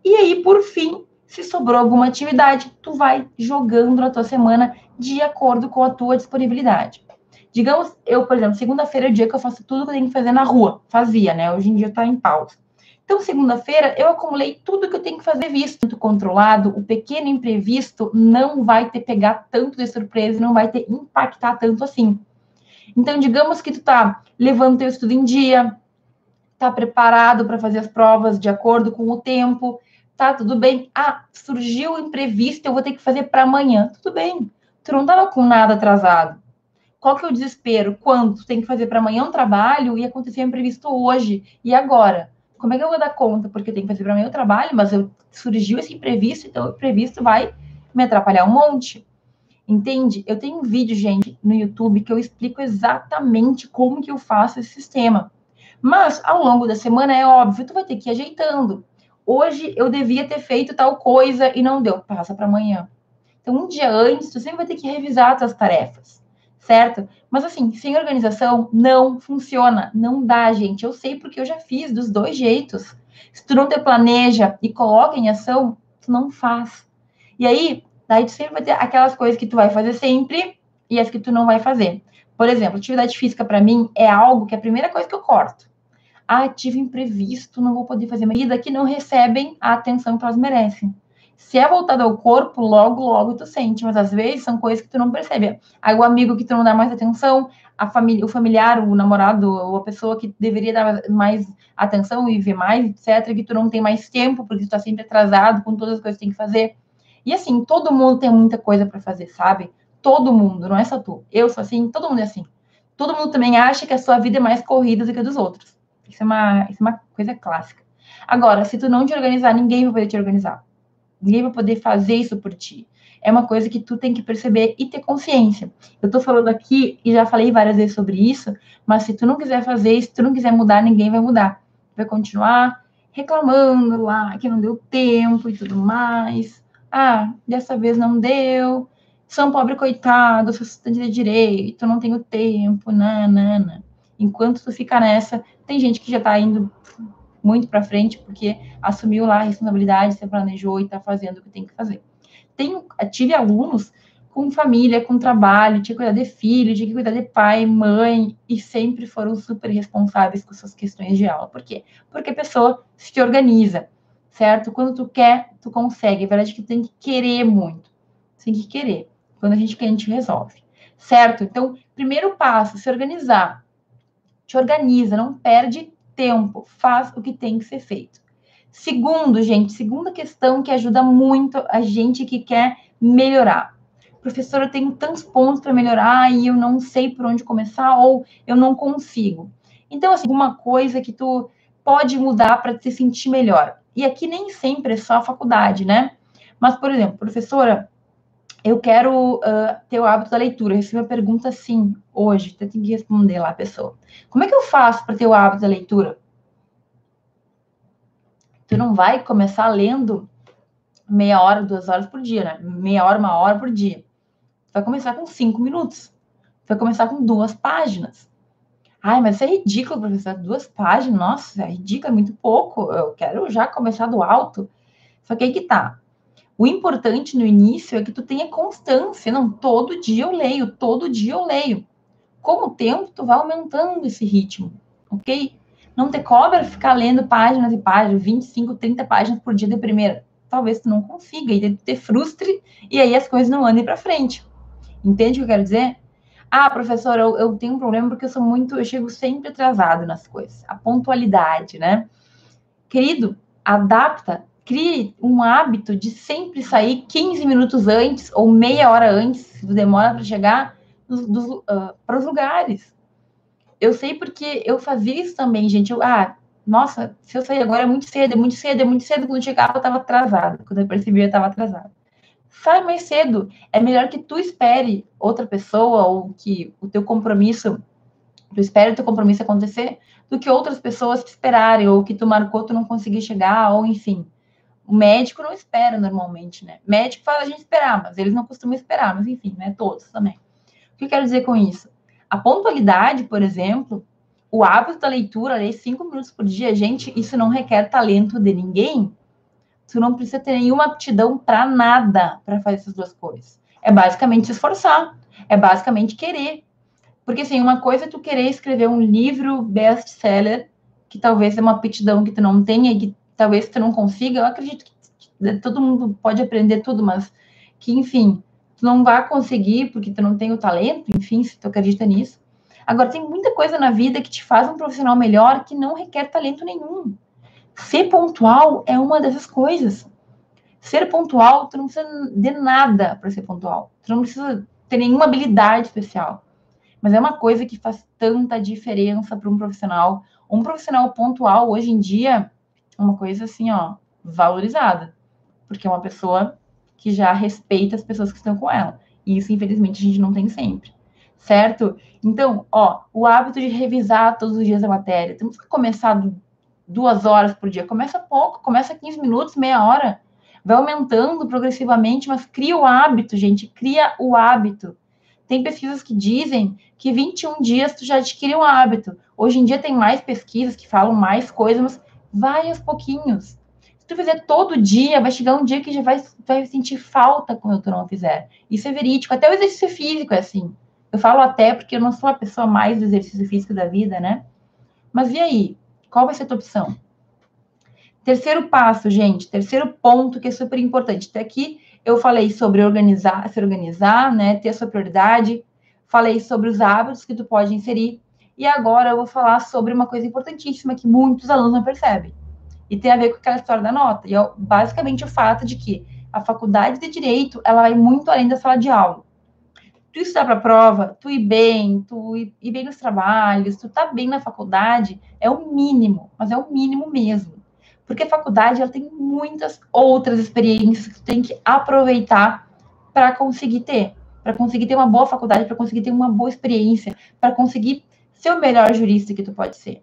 E aí, por fim, se sobrou alguma atividade, tu vai jogando na tua semana de acordo com a tua disponibilidade. Digamos, eu, por exemplo, segunda-feira é o dia que eu faço tudo que eu tenho que fazer na rua. Fazia, né? Hoje em dia tá em pausa. Então, segunda-feira, eu acumulei tudo que eu tenho que fazer visto. Muito controlado, o pequeno imprevisto não vai ter pegar tanto de surpresa, não vai ter impactar tanto assim. Então, digamos que tu tá levando teu estudo em dia, tá preparado para fazer as provas de acordo com o tempo, tá tudo bem. Ah, surgiu o imprevisto, eu vou ter que fazer para amanhã. Tudo bem. Tu não tava com nada atrasado. Qual que é o desespero? Quando tu tem que fazer para amanhã um trabalho e aconteceu um imprevisto hoje e agora? como é que eu vou dar conta? Porque eu tenho que fazer para mim o trabalho, mas eu, surgiu esse imprevisto, então o imprevisto vai me atrapalhar um monte. Entende? Eu tenho um vídeo, gente, no YouTube que eu explico exatamente como que eu faço esse sistema. Mas ao longo da semana é óbvio, tu vai ter que ir ajeitando. Hoje eu devia ter feito tal coisa e não deu, passa para amanhã. Então um dia antes tu sempre vai ter que revisar as tuas tarefas certo? Mas assim, sem organização não funciona, não dá, gente. Eu sei porque eu já fiz dos dois jeitos. Se tu não te planeja e coloca em ação, tu não faz. E aí, daí tu sempre vai ter aquelas coisas que tu vai fazer sempre e as que tu não vai fazer. Por exemplo, atividade física para mim é algo que é a primeira coisa que eu corto. Ah, tive imprevisto, não vou poder fazer vida, que não recebem a atenção que elas merecem. Se é voltado ao corpo, logo, logo tu sente, mas às vezes são coisas que tu não percebe. Aí o amigo que tu não dá mais atenção, a família, o familiar, o namorado, ou a pessoa que deveria dar mais atenção e ver mais, etc., que tu não tem mais tempo, porque tu tá sempre atrasado com todas as coisas que tem que fazer. E assim, todo mundo tem muita coisa para fazer, sabe? Todo mundo, não é só tu. Eu sou assim, todo mundo é assim. Todo mundo também acha que a sua vida é mais corrida do que a dos outros. Isso é uma, isso é uma coisa clássica. Agora, se tu não te organizar, ninguém vai poder te organizar. Ninguém vai poder fazer isso por ti. É uma coisa que tu tem que perceber e ter consciência. Eu tô falando aqui e já falei várias vezes sobre isso, mas se tu não quiser fazer, se tu não quiser mudar, ninguém vai mudar. Vai continuar reclamando lá que não deu tempo e tudo mais. Ah, dessa vez não deu. São pobre coitado, sou estudante de direito, não tenho tempo, nanana. Enquanto tu fica nessa, tem gente que já tá indo muito para frente, porque assumiu lá a responsabilidade, se planejou e está fazendo o que tem que fazer. Tenho, tive alunos com família, com trabalho, tinha que cuidar de filho, tinha que cuidar de pai, mãe, e sempre foram super responsáveis com suas questões de aula. Por quê? Porque a pessoa se organiza, certo? Quando tu quer, tu consegue. É verdade que tu tem que querer muito. Tem que querer. Quando a gente quer, a gente resolve. Certo? Então, primeiro passo, se organizar. Te organiza, não perde tempo, faz o que tem que ser feito. Segundo, gente, segunda questão que ajuda muito a gente que quer melhorar. Professora, eu tenho tantos pontos para melhorar e eu não sei por onde começar ou eu não consigo. Então, assim, uma coisa que tu pode mudar para te sentir melhor. E aqui nem sempre é só a faculdade, né? Mas, por exemplo, professora, eu quero uh, ter o hábito da leitura. Eu recebi uma pergunta assim hoje, eu tenho que responder lá a pessoa. Como é que eu faço para ter o hábito da leitura? Tu não vai começar lendo meia hora, duas horas por dia, né? Meia hora, uma hora por dia. Tu vai começar com cinco minutos. Tu vai começar com duas páginas. Ai, mas isso é ridículo, professor. Duas páginas, nossa, é ridículo, é muito pouco. Eu quero já começar do alto. Só que aí que tá. O importante no início é que tu tenha constância. Não, todo dia eu leio, todo dia eu leio. Com o tempo, tu vai aumentando esse ritmo, ok? Não te cobra ficar lendo páginas e páginas, 25, 30 páginas por dia de primeira. Talvez tu não consiga e te frustre e aí as coisas não andem para frente. Entende o que eu quero dizer? Ah, professora, eu, eu, tenho um problema porque eu sou muito, eu chego sempre atrasado nas coisas. A pontualidade, né? Querido, adapta, crie um hábito de sempre sair 15 minutos antes ou meia hora antes, se demora para chegar, uh, para os lugares. Eu sei porque eu fazia isso também, gente. Eu, ah, nossa, se eu sair agora é muito cedo, é muito cedo, é muito cedo. Quando chegava, eu estava atrasada. Quando eu percebi, eu estava atrasada. Sai mais cedo. É melhor que tu espere outra pessoa ou que o teu compromisso, tu espere o teu compromisso acontecer, do que outras pessoas te esperarem, ou que tu marcou, tu não conseguir chegar, ou enfim. O médico não espera normalmente, né? Médico faz a gente esperar, mas eles não costumam esperar, mas enfim, né? Todos também. O que eu quero dizer com isso? A pontualidade, por exemplo, o hábito da leitura, ler cinco minutos por dia, gente, isso não requer talento de ninguém. Tu não precisa ter nenhuma aptidão para nada para fazer essas duas coisas. É basicamente se esforçar, é basicamente querer. Porque assim, uma coisa é tu querer escrever um livro best-seller que talvez é uma aptidão que tu não tenha e que talvez tu não consiga. Eu acredito que todo mundo pode aprender tudo, mas que, enfim, tu não vai conseguir porque tu não tem o talento, enfim, se tu acredita nisso. Agora, tem muita coisa na vida que te faz um profissional melhor que não requer talento nenhum. Ser pontual é uma dessas coisas. Ser pontual, tu não precisa de nada para ser pontual. Tu não precisa ter nenhuma habilidade especial. Mas é uma coisa que faz tanta diferença para um profissional. Um profissional pontual, hoje em dia, é uma coisa assim, ó, valorizada. Porque é uma pessoa que já respeita as pessoas que estão com ela. E isso, infelizmente, a gente não tem sempre. Certo? Então, ó, o hábito de revisar todos os dias a matéria. Temos que começar duas horas por dia. Começa pouco, começa 15 minutos, meia hora. Vai aumentando progressivamente, mas cria o hábito, gente. Cria o hábito. Tem pesquisas que dizem que 21 dias tu já adquire um hábito. Hoje em dia tem mais pesquisas que falam mais coisas, mas vai aos pouquinhos. Se tu fizer todo dia, vai chegar um dia que já vai, vai sentir falta quando tu não fizer. Isso é verídico. Até o exercício físico é assim. Eu falo até porque eu não sou a pessoa mais do exercício físico da vida, né? Mas e aí? Qual vai ser a tua opção? Terceiro passo, gente, terceiro ponto que é super importante. Até aqui eu falei sobre organizar, se organizar, né, ter a sua prioridade, falei sobre os hábitos que tu pode inserir, e agora eu vou falar sobre uma coisa importantíssima que muitos alunos não percebem. E tem a ver com aquela história da nota. E é basicamente o fato de que a faculdade de direito, ela vai muito além da sala de aula. Tu estudar para a prova, tu ir bem, tu ir bem nos trabalhos, tu tá bem na faculdade, é o mínimo, mas é o mínimo mesmo. Porque a faculdade ela tem muitas outras experiências que tu tem que aproveitar para conseguir ter, para conseguir ter uma boa faculdade, para conseguir ter uma boa experiência, para conseguir ser o melhor jurista que tu pode ser.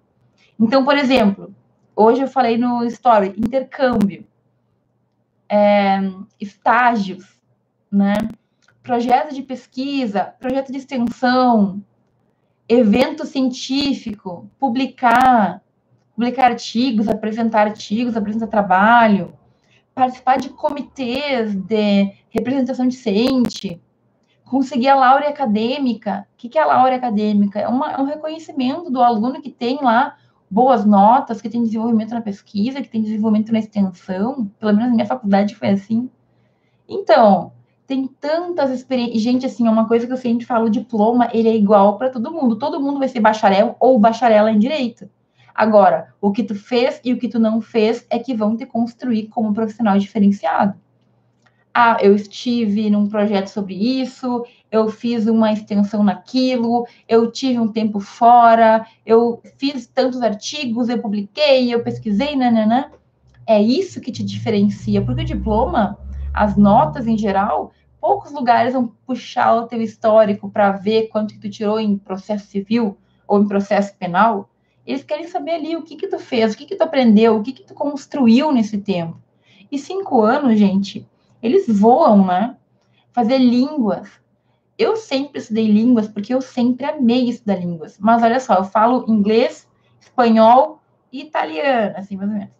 Então, por exemplo, hoje eu falei no story intercâmbio, é, estágios, né? Projeto de pesquisa, projeto de extensão, evento científico, publicar, publicar artigos, apresentar artigos, apresentar trabalho, participar de comitês de representação discente, conseguir a laurea acadêmica. O que é a laurea acadêmica? É, uma, é um reconhecimento do aluno que tem lá boas notas, que tem desenvolvimento na pesquisa, que tem desenvolvimento na extensão. Pelo menos na minha faculdade foi assim. Então, tem tantas experiências. Gente, assim, é uma coisa que eu sempre falo: o diploma ele é igual para todo mundo. Todo mundo vai ser bacharel ou bacharela em direito. Agora, o que tu fez e o que tu não fez é que vão te construir como profissional diferenciado. Ah, eu estive num projeto sobre isso, eu fiz uma extensão naquilo, eu tive um tempo fora, eu fiz tantos artigos, eu publiquei, eu pesquisei, nananã. É isso que te diferencia, porque o diploma, as notas em geral, poucos lugares vão puxar o teu histórico para ver quanto que tu tirou em processo civil ou em processo penal. Eles querem saber ali o que que tu fez, o que que tu aprendeu, o que que tu construiu nesse tempo. E cinco anos, gente, eles voam, né? Fazer línguas. Eu sempre estudei línguas porque eu sempre amei estudar línguas. Mas olha só, eu falo inglês, espanhol e italiano, assim, mais ou menos.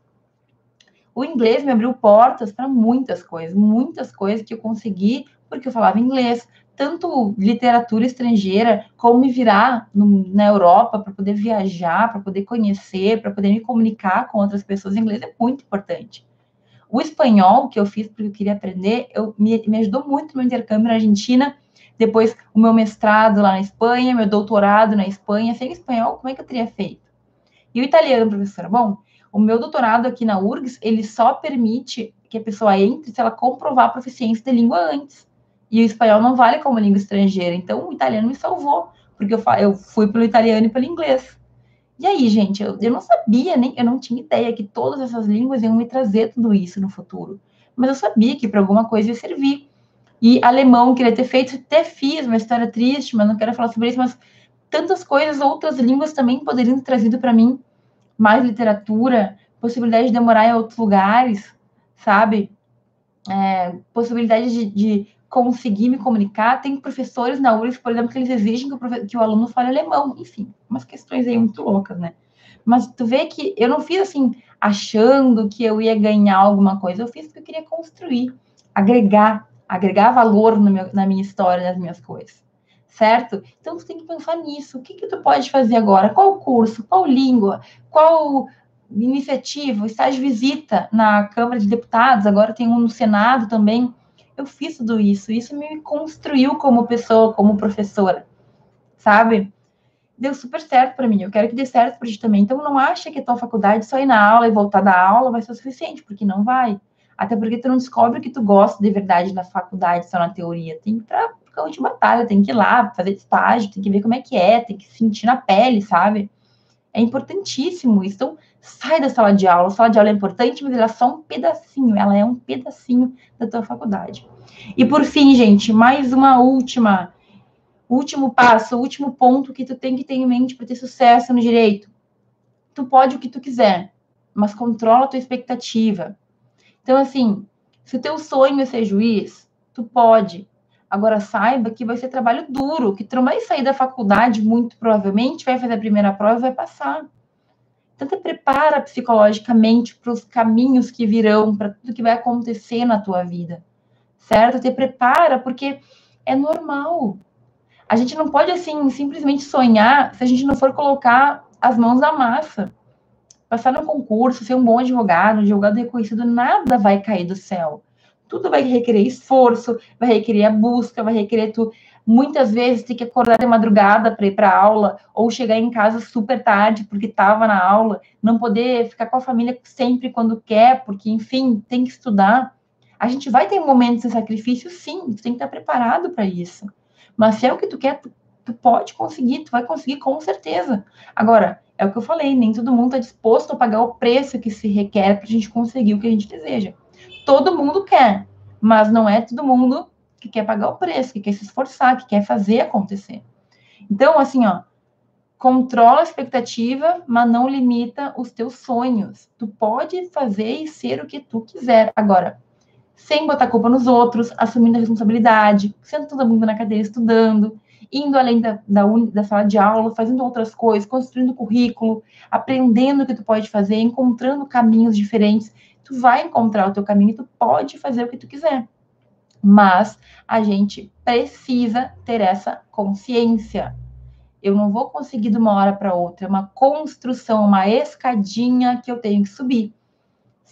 O inglês me abriu portas para muitas coisas, muitas coisas que eu consegui porque eu falava inglês, tanto literatura estrangeira, como me virar no, na Europa para poder viajar, para poder conhecer, para poder me comunicar com outras pessoas em inglês é muito importante. O espanhol que eu fiz porque eu queria aprender, eu, me, me ajudou muito no meu intercâmbio na Argentina, depois o meu mestrado lá na Espanha, meu doutorado na Espanha, sem espanhol, como é que eu teria feito? E o italiano, professora? Bom, o meu doutorado aqui na URGS, ele só permite que a pessoa entre se ela comprovar a proficiência de língua antes. E o espanhol não vale como língua estrangeira. Então, o italiano me salvou, porque eu, eu fui pelo italiano e pelo inglês. E aí, gente, eu, eu não sabia, nem eu não tinha ideia que todas essas línguas iam me trazer tudo isso no futuro. Mas eu sabia que para alguma coisa ia servir. E alemão queria ter feito, até fiz, uma história triste, mas não quero falar sobre isso, mas tantas coisas, outras línguas também poderiam ter trazido para mim mais literatura, possibilidade de demorar em outros lugares, sabe? É, possibilidade de, de conseguir me comunicar. Tem professores na URGS, por exemplo, que eles exigem que o, que o aluno fale alemão. Enfim, umas questões aí muito loucas, né? Mas tu vê que eu não fiz assim, achando que eu ia ganhar alguma coisa. Eu fiz porque eu queria construir, agregar, agregar valor meu, na minha história, nas minhas coisas. Certo? Então, tu tem que pensar nisso. O que, que tu pode fazer agora? Qual curso? Qual língua? Qual iniciativa? Estágio visita na Câmara de Deputados, agora tem um no Senado também. Eu fiz tudo isso. Isso me construiu como pessoa, como professora, sabe? Deu super certo para mim. Eu quero que dê certo para ti também. Então, não acha que a tua faculdade só ir na aula e voltar da aula vai ser o suficiente, porque não vai. Até porque tu não descobre que tu gosta de verdade na faculdade, só na teoria. Tem que campo de batalha, tem que ir lá, fazer estágio, tem que ver como é que é, tem que sentir na pele, sabe? É importantíssimo isso. Então, sai da sala de aula. A sala de aula é importante, mas ela é só um pedacinho. Ela é um pedacinho da tua faculdade. E por fim, gente, mais uma última, último passo, último ponto que tu tem que ter em mente para ter sucesso no direito. Tu pode o que tu quiser, mas controla a tua expectativa. Então, assim, se o teu sonho é ser juiz, tu pode. Agora, saiba que vai ser trabalho duro, que tu não vai sair da faculdade, muito provavelmente, vai fazer a primeira prova e vai passar. Então, te prepara psicologicamente para os caminhos que virão, para tudo que vai acontecer na tua vida, certo? Te prepara, porque é normal. A gente não pode, assim, simplesmente sonhar se a gente não for colocar as mãos na massa passar no concurso, ser um bom advogado, advogado reconhecido, nada vai cair do céu. Tudo vai requerer esforço, vai requerer a busca, vai requerer tu muitas vezes ter que acordar de madrugada para ir para aula ou chegar em casa super tarde porque estava na aula, não poder ficar com a família sempre quando quer, porque enfim, tem que estudar. A gente vai ter momentos de sacrifício, sim, tu tem que estar preparado para isso. Mas se é o que tu quer, tu, tu pode conseguir, tu vai conseguir com certeza. Agora, é o que eu falei, nem todo mundo está disposto a pagar o preço que se requer para a gente conseguir o que a gente deseja. Todo mundo quer, mas não é todo mundo que quer pagar o preço, que quer se esforçar, que quer fazer acontecer. Então, assim, ó, controla a expectativa, mas não limita os teus sonhos. Tu pode fazer e ser o que tu quiser. Agora, sem botar culpa nos outros, assumindo a responsabilidade, sendo todo mundo na cadeira estudando, indo além da, da, da, sala de aula, fazendo outras coisas, construindo currículo, aprendendo o que tu pode fazer, encontrando caminhos diferentes. Tu vai encontrar o teu caminho tu pode fazer o que tu quiser. Mas a gente precisa ter essa consciência. Eu não vou conseguir de uma hora para outra, é uma construção, uma escadinha que eu tenho que subir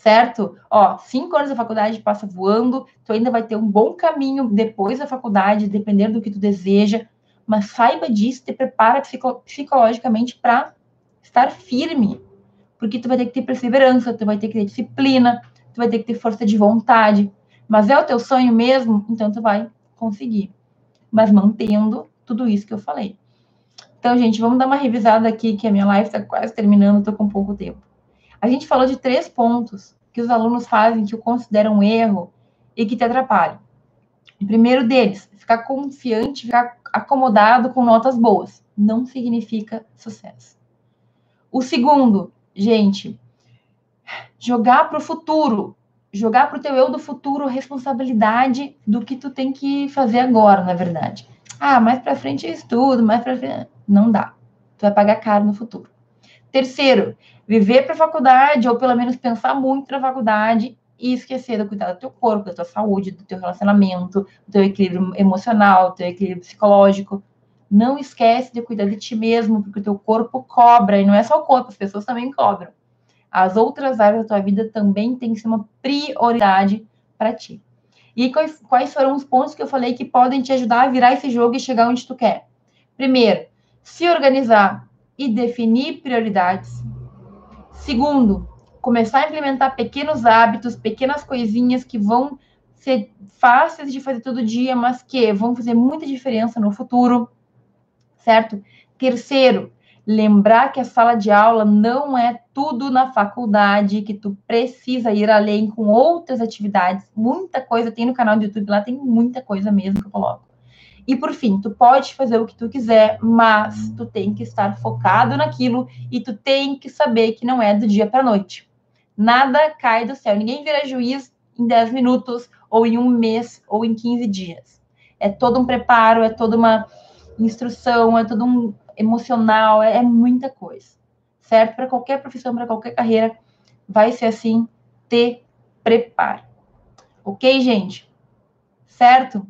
certo? Ó, cinco anos da faculdade passa voando, tu ainda vai ter um bom caminho depois da faculdade, dependendo do que tu deseja, mas saiba disso, te prepara psicologicamente para estar firme, porque tu vai ter que ter perseverança, tu vai ter que ter disciplina, tu vai ter que ter força de vontade, mas é o teu sonho mesmo, então tu vai conseguir, mas mantendo tudo isso que eu falei. Então, gente, vamos dar uma revisada aqui, que a minha live está quase terminando, estou com pouco tempo. A gente falou de três pontos que os alunos fazem que eu considero um erro e que te atrapalham. O primeiro deles, ficar confiante, ficar acomodado com notas boas. Não significa sucesso. O segundo, gente, jogar para o futuro. Jogar para o teu eu do futuro responsabilidade do que tu tem que fazer agora, na verdade. Ah, mais para frente eu estudo, mais para frente. Não dá. Tu vai pagar caro no futuro. Terceiro, viver para a faculdade, ou pelo menos pensar muito na faculdade e esquecer de cuidar do teu corpo, da tua saúde, do teu relacionamento, do teu equilíbrio emocional, do teu equilíbrio psicológico. Não esquece de cuidar de ti mesmo, porque o teu corpo cobra, e não é só o corpo, as pessoas também cobram. As outras áreas da tua vida também têm que ser uma prioridade para ti. E quais, quais foram os pontos que eu falei que podem te ajudar a virar esse jogo e chegar onde tu quer? Primeiro, se organizar e definir prioridades. Segundo, começar a implementar pequenos hábitos, pequenas coisinhas que vão ser fáceis de fazer todo dia, mas que vão fazer muita diferença no futuro, certo? Terceiro, lembrar que a sala de aula não é tudo na faculdade, que tu precisa ir além com outras atividades. Muita coisa tem no canal do YouTube, lá tem muita coisa mesmo que eu coloco. E por fim, tu pode fazer o que tu quiser, mas tu tem que estar focado naquilo e tu tem que saber que não é do dia para noite. Nada cai do céu. Ninguém vira juiz em 10 minutos, ou em um mês, ou em 15 dias. É todo um preparo, é toda uma instrução, é todo um emocional, é, é muita coisa. Certo? Para qualquer profissão, para qualquer carreira, vai ser assim, te prepara. Ok, gente? Certo?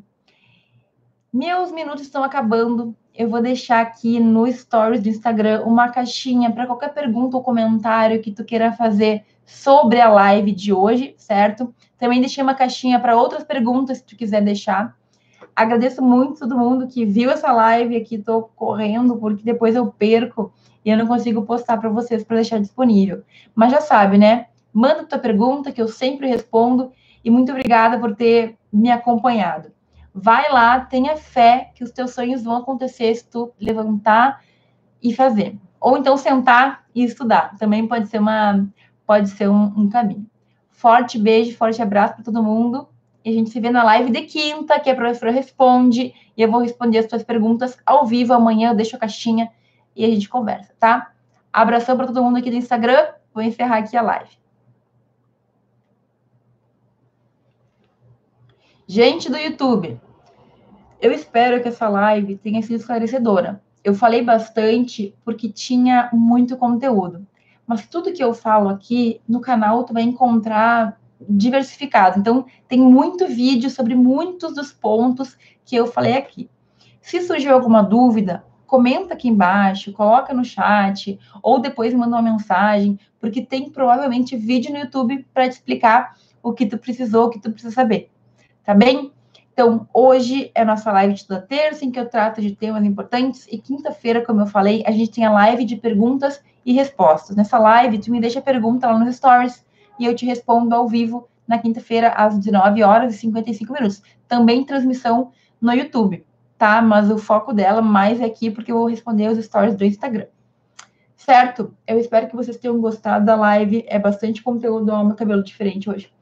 Meus minutos estão acabando. Eu vou deixar aqui no stories do Instagram uma caixinha para qualquer pergunta ou comentário que tu queira fazer sobre a live de hoje, certo? Também deixei uma caixinha para outras perguntas se tu quiser deixar. Agradeço muito todo mundo que viu essa live aqui, estou correndo porque depois eu perco e eu não consigo postar para vocês para deixar disponível. Mas já sabe, né? Manda tua pergunta que eu sempre respondo e muito obrigada por ter me acompanhado. Vai lá, tenha fé que os teus sonhos vão acontecer se tu levantar e fazer. Ou então sentar e estudar. Também pode ser uma pode ser um, um caminho. Forte beijo, forte abraço para todo mundo. E a gente se vê na live de quinta, que a professora responde. E eu vou responder as tuas perguntas ao vivo. Amanhã eu deixo a caixinha e a gente conversa, tá? Abração para todo mundo aqui do Instagram. Vou encerrar aqui a live. Gente do YouTube, eu espero que essa live tenha sido esclarecedora. Eu falei bastante porque tinha muito conteúdo. Mas tudo que eu falo aqui no canal tu vai encontrar diversificado. Então, tem muito vídeo sobre muitos dos pontos que eu falei aqui. Se surgiu alguma dúvida, comenta aqui embaixo, coloca no chat, ou depois manda uma mensagem, porque tem provavelmente vídeo no YouTube para te explicar o que tu precisou, o que tu precisa saber tá bem? Então, hoje é nossa live de toda terça, em que eu trato de temas importantes, e quinta-feira, como eu falei, a gente tem a live de perguntas e respostas. Nessa live, tu me deixa pergunta lá nos stories, e eu te respondo ao vivo na quinta-feira, às 19 horas e 55 minutos. Também transmissão no YouTube, tá? Mas o foco dela mais é aqui, porque eu vou responder os stories do Instagram. Certo? Eu espero que vocês tenham gostado da live. É bastante conteúdo, ó, meu cabelo diferente hoje.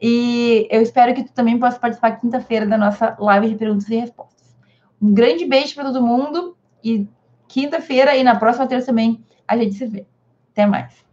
E eu espero que tu também possa participar quinta-feira da nossa live de perguntas e respostas. Um grande beijo para todo mundo e quinta-feira e na próxima terça também a gente se vê. Até mais.